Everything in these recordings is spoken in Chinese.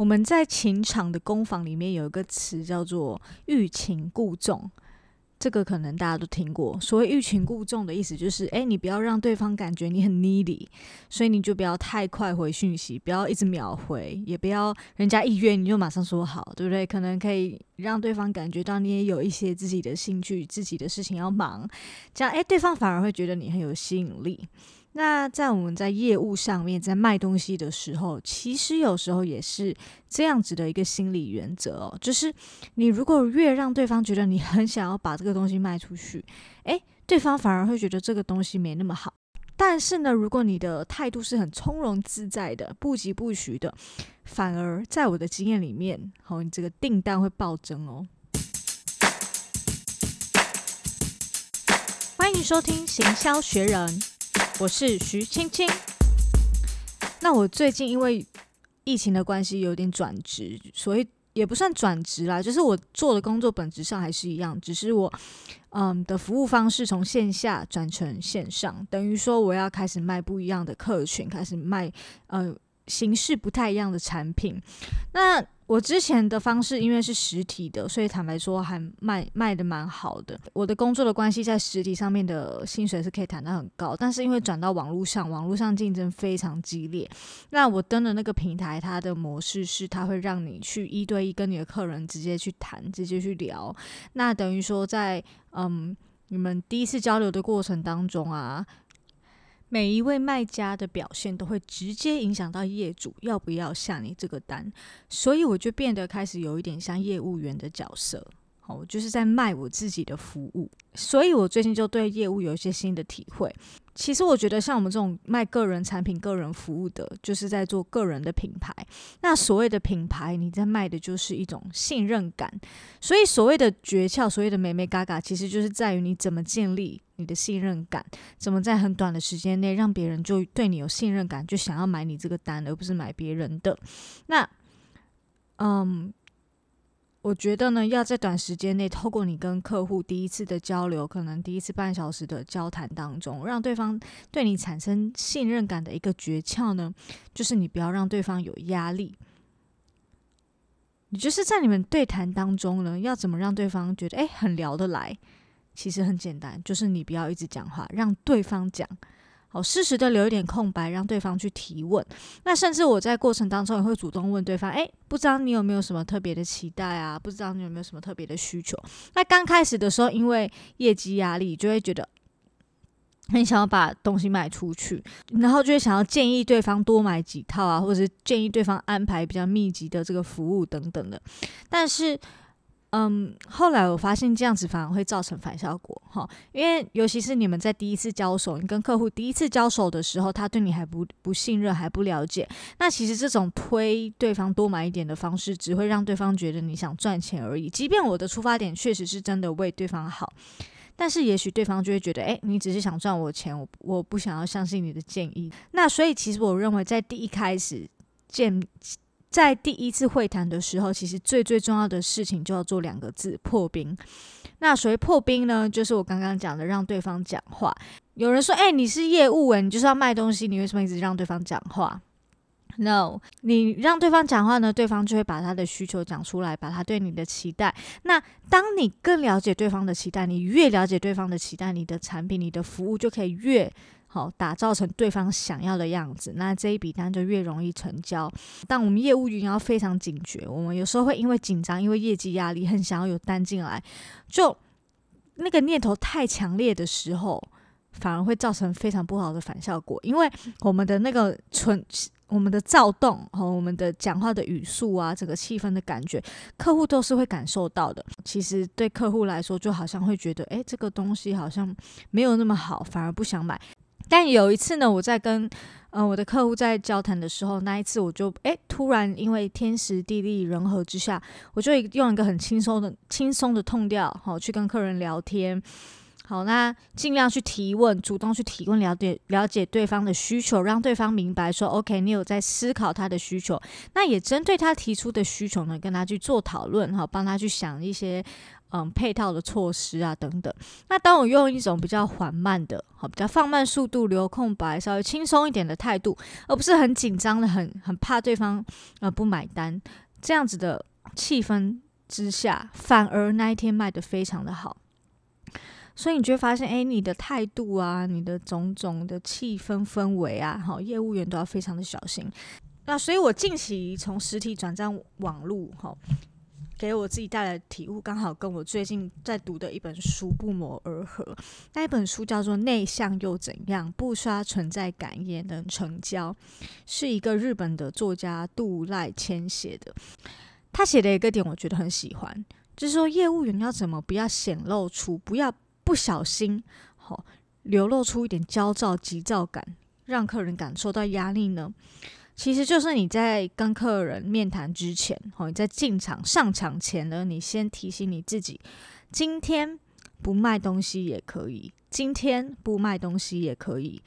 我们在情场的攻防里面有一个词叫做欲擒故纵。这个可能大家都听过，所谓欲擒故纵的意思就是，诶，你不要让对方感觉你很 needy，所以你就不要太快回讯息，不要一直秒回，也不要人家一约你就马上说好，对不对？可能可以让对方感觉到你也有一些自己的兴趣、自己的事情要忙，这样，诶，对方反而会觉得你很有吸引力。那在我们在业务上面，在卖东西的时候，其实有时候也是这样子的一个心理原则哦，就是你如果越让对方觉得你很想要把这个东西卖出去，诶，对方反而会觉得这个东西没那么好。但是呢，如果你的态度是很从容自在的，不疾不徐的，反而在我的经验里面，好，你这个订单会暴增哦。欢迎收听行销学人。我是徐青青。那我最近因为疫情的关系有点转职，所以也不算转职啦，就是我做的工作本质上还是一样，只是我嗯的服务方式从线下转成线上，等于说我要开始卖不一样的客群，开始卖呃形式不太一样的产品。那我之前的方式因为是实体的，所以坦白说还卖卖的蛮好的。我的工作的关系，在实体上面的薪水是可以谈到很高，但是因为转到网络上，网络上竞争非常激烈。那我登的那个平台，它的模式是它会让你去一对一跟你的客人直接去谈，直接去聊。那等于说在嗯你们第一次交流的过程当中啊。每一位卖家的表现都会直接影响到业主要不要下你这个单，所以我就变得开始有一点像业务员的角色，好，就是在卖我自己的服务。所以我最近就对业务有一些新的体会。其实我觉得像我们这种卖个人产品、个人服务的，就是在做个人的品牌。那所谓的品牌，你在卖的就是一种信任感。所以所谓的诀窍，所谓的美眉嘎嘎，其实就是在于你怎么建立。你的信任感怎么在很短的时间内让别人就对你有信任感，就想要买你这个单，而不是买别人的？那，嗯，我觉得呢，要在短时间内透过你跟客户第一次的交流，可能第一次半小时的交谈当中，让对方对你产生信任感的一个诀窍呢，就是你不要让对方有压力。你就是在你们对谈当中呢，要怎么让对方觉得诶，很聊得来？其实很简单，就是你不要一直讲话，让对方讲，好，适时的留一点空白，让对方去提问。那甚至我在过程当中也会主动问对方，诶，不知道你有没有什么特别的期待啊？不知道你有没有什么特别的需求？那刚开始的时候，因为业绩压力，就会觉得很想要把东西卖出去，然后就会想要建议对方多买几套啊，或者是建议对方安排比较密集的这个服务等等的，但是。嗯，后来我发现这样子反而会造成反效果哈，因为尤其是你们在第一次交手，你跟客户第一次交手的时候，他对你还不不信任，还不了解，那其实这种推对方多买一点的方式，只会让对方觉得你想赚钱而已。即便我的出发点确实是真的为对方好，但是也许对方就会觉得，诶，你只是想赚我钱，我我不想要相信你的建议。那所以其实我认为在第一开始见。在第一次会谈的时候，其实最最重要的事情就要做两个字：破冰。那所谓破冰呢，就是我刚刚讲的，让对方讲话。有人说：“哎，你是业务诶，你就是要卖东西，你为什么一直让对方讲话？”No，你让对方讲话呢，对方就会把他的需求讲出来，把他对你的期待。那当你更了解对方的期待，你越了解对方的期待，你的产品、你的服务就可以越。好，打造成对方想要的样子，那这一笔单就越容易成交。但我们业务员要非常警觉，我们有时候会因为紧张，因为业绩压力，很想要有单进来，就那个念头太强烈的时候，反而会造成非常不好的反效果。因为我们的那个纯，我们的躁动和我们的讲话的语速啊，整个气氛的感觉，客户都是会感受到的。其实对客户来说，就好像会觉得，诶，这个东西好像没有那么好，反而不想买。但有一次呢，我在跟呃我的客户在交谈的时候，那一次我就诶突然因为天时地利人和之下，我就用一个很轻松的轻松的 tone 调，好去跟客人聊天，好，那尽量去提问，主动去提问，了解了解对方的需求，让对方明白说 OK，你有在思考他的需求，那也针对他提出的需求呢，跟他去做讨论，好，帮他去想一些。嗯配套的措施啊等等。那当我用一种比较缓慢的，好，比较放慢速度、留空白、稍微轻松一点的态度，而不是很紧张的、很很怕对方呃不买单这样子的气氛之下，反而那一天卖得非常的好。所以你就会发现，哎，你的态度啊，你的种种的气氛氛围啊，好，业务员都要非常的小心。那所以，我近期从实体转战网络，哈，给我自己带来的体悟，刚好跟我最近在读的一本书不谋而合。那一本书叫做《内向又怎样？不刷存在感也能成交》，是一个日本的作家渡濑谦写的。他写的一个点，我觉得很喜欢，就是说业务员要怎么不要显露出，不要。不小心，好流露出一点焦躁、急躁感，让客人感受到压力呢？其实就是你在跟客人面谈之前，哦你在进场上场前呢，你先提醒你自己，今天不卖东西也可以，今天不卖东西也可以。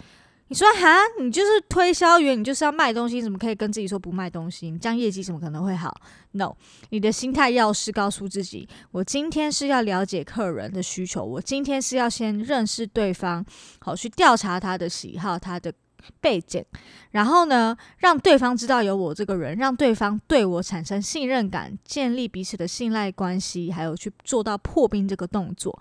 你说哈，你就是推销员，你就是要卖东西，怎么可以跟自己说不卖东西？你这样业绩怎么可能会好？No，你的心态要是告诉自己，我今天是要了解客人的需求，我今天是要先认识对方，好去调查他的喜好，他的。背景，然后呢，让对方知道有我这个人，让对方对我产生信任感，建立彼此的信赖关系，还有去做到破冰这个动作。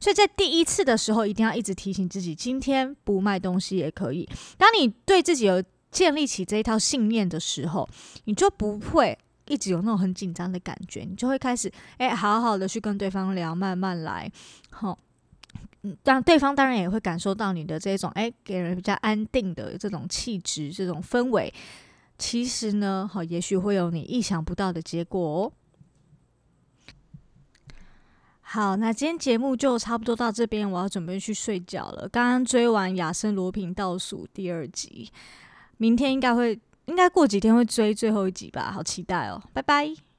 所以在第一次的时候，一定要一直提醒自己，今天不卖东西也可以。当你对自己有建立起这一套信念的时候，你就不会一直有那种很紧张的感觉，你就会开始哎，好好的去跟对方聊，慢慢来，好。嗯，当对方当然也会感受到你的这种，哎，给人比较安定的这种气质、这种氛围。其实呢，好，也许会有你意想不到的结果哦。好，那今天节目就差不多到这边，我要准备去睡觉了。刚刚追完《亚森罗平倒数第二集》，明天应该会，应该过几天会追最后一集吧？好期待哦！拜拜。